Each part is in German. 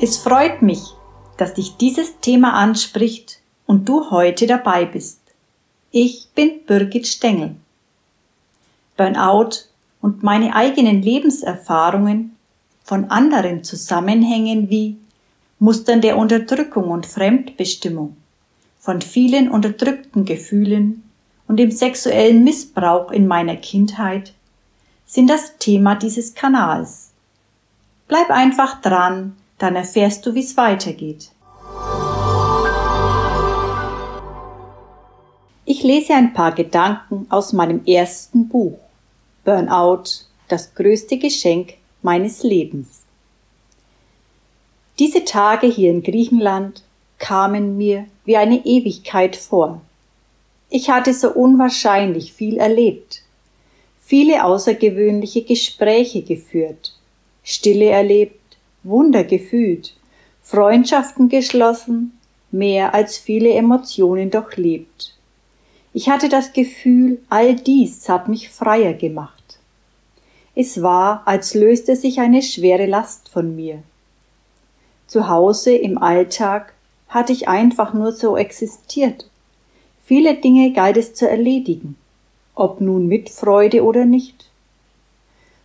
Es freut mich, dass dich dieses Thema anspricht und du heute dabei bist. Ich bin Birgit Stengel. Burnout und meine eigenen Lebenserfahrungen von anderen Zusammenhängen wie Mustern der Unterdrückung und Fremdbestimmung, von vielen unterdrückten Gefühlen und dem sexuellen Missbrauch in meiner Kindheit sind das Thema dieses Kanals. Bleib einfach dran, dann erfährst du, wie es weitergeht. Ich lese ein paar Gedanken aus meinem ersten Buch Burnout, das größte Geschenk meines Lebens. Diese Tage hier in Griechenland kamen mir wie eine Ewigkeit vor. Ich hatte so unwahrscheinlich viel erlebt, viele außergewöhnliche Gespräche geführt, Stille erlebt, Wunder gefühlt, Freundschaften geschlossen, mehr als viele Emotionen durchlebt. Ich hatte das Gefühl, all dies hat mich freier gemacht. Es war, als löste sich eine schwere Last von mir. Zu Hause im Alltag hatte ich einfach nur so existiert. Viele Dinge galt es zu erledigen, ob nun mit Freude oder nicht.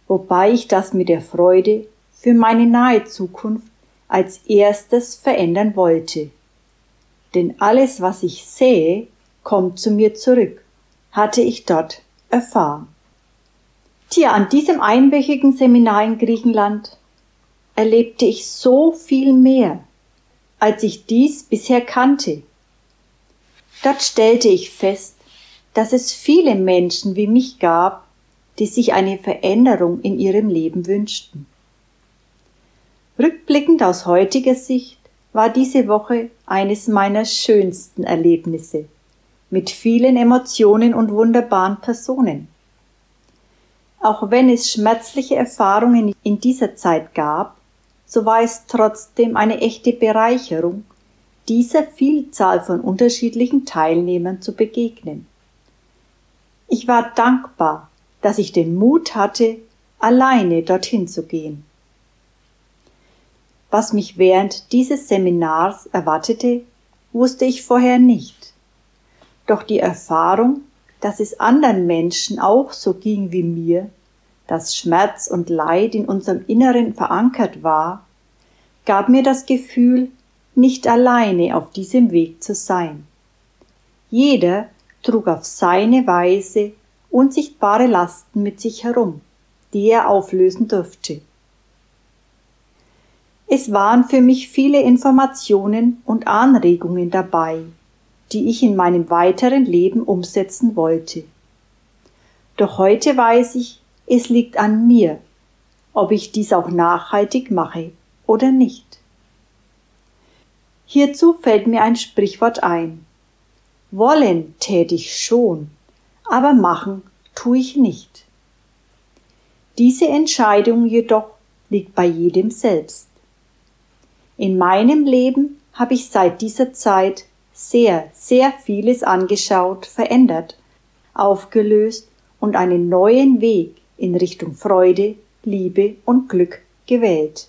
Wobei ich das mit der Freude für meine nahe Zukunft als erstes verändern wollte. Denn alles, was ich sehe, kommt zu mir zurück, hatte ich dort erfahren. Tja, an diesem einwöchigen Seminar in Griechenland erlebte ich so viel mehr, als ich dies bisher kannte. Dort stellte ich fest, dass es viele Menschen wie mich gab, die sich eine Veränderung in ihrem Leben wünschten. Rückblickend aus heutiger Sicht war diese Woche eines meiner schönsten Erlebnisse mit vielen Emotionen und wunderbaren Personen. Auch wenn es schmerzliche Erfahrungen in dieser Zeit gab, so war es trotzdem eine echte Bereicherung, dieser Vielzahl von unterschiedlichen Teilnehmern zu begegnen. Ich war dankbar, dass ich den Mut hatte, alleine dorthin zu gehen. Was mich während dieses Seminars erwartete, wusste ich vorher nicht. Doch die Erfahrung, dass es anderen Menschen auch so ging wie mir, dass Schmerz und Leid in unserem Inneren verankert war, gab mir das Gefühl, nicht alleine auf diesem Weg zu sein. Jeder trug auf seine Weise unsichtbare Lasten mit sich herum, die er auflösen durfte. Es waren für mich viele Informationen und Anregungen dabei, die ich in meinem weiteren Leben umsetzen wollte. Doch heute weiß ich, es liegt an mir, ob ich dies auch nachhaltig mache oder nicht. Hierzu fällt mir ein Sprichwort ein. Wollen tät ich schon, aber machen tue ich nicht. Diese Entscheidung jedoch liegt bei jedem selbst. In meinem Leben habe ich seit dieser Zeit sehr, sehr vieles angeschaut, verändert, aufgelöst und einen neuen Weg in Richtung Freude, Liebe und Glück gewählt.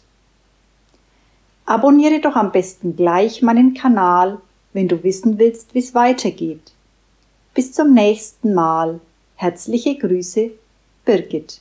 Abonniere doch am besten gleich meinen Kanal, wenn du wissen willst, wie es weitergeht. Bis zum nächsten Mal. Herzliche Grüße, Birgit.